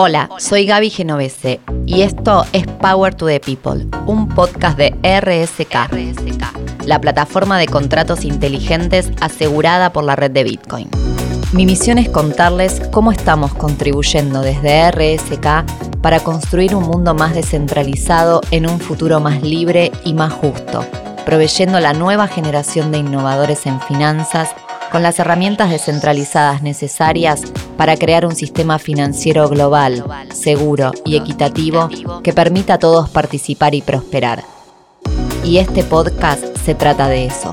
Hola, soy Gaby Genovese y esto es Power to the People, un podcast de RSK, la plataforma de contratos inteligentes asegurada por la red de Bitcoin. Mi misión es contarles cómo estamos contribuyendo desde RSK para construir un mundo más descentralizado en un futuro más libre y más justo, proveyendo la nueva generación de innovadores en finanzas con las herramientas descentralizadas necesarias para crear un sistema financiero global, seguro y equitativo que permita a todos participar y prosperar. Y este podcast se trata de eso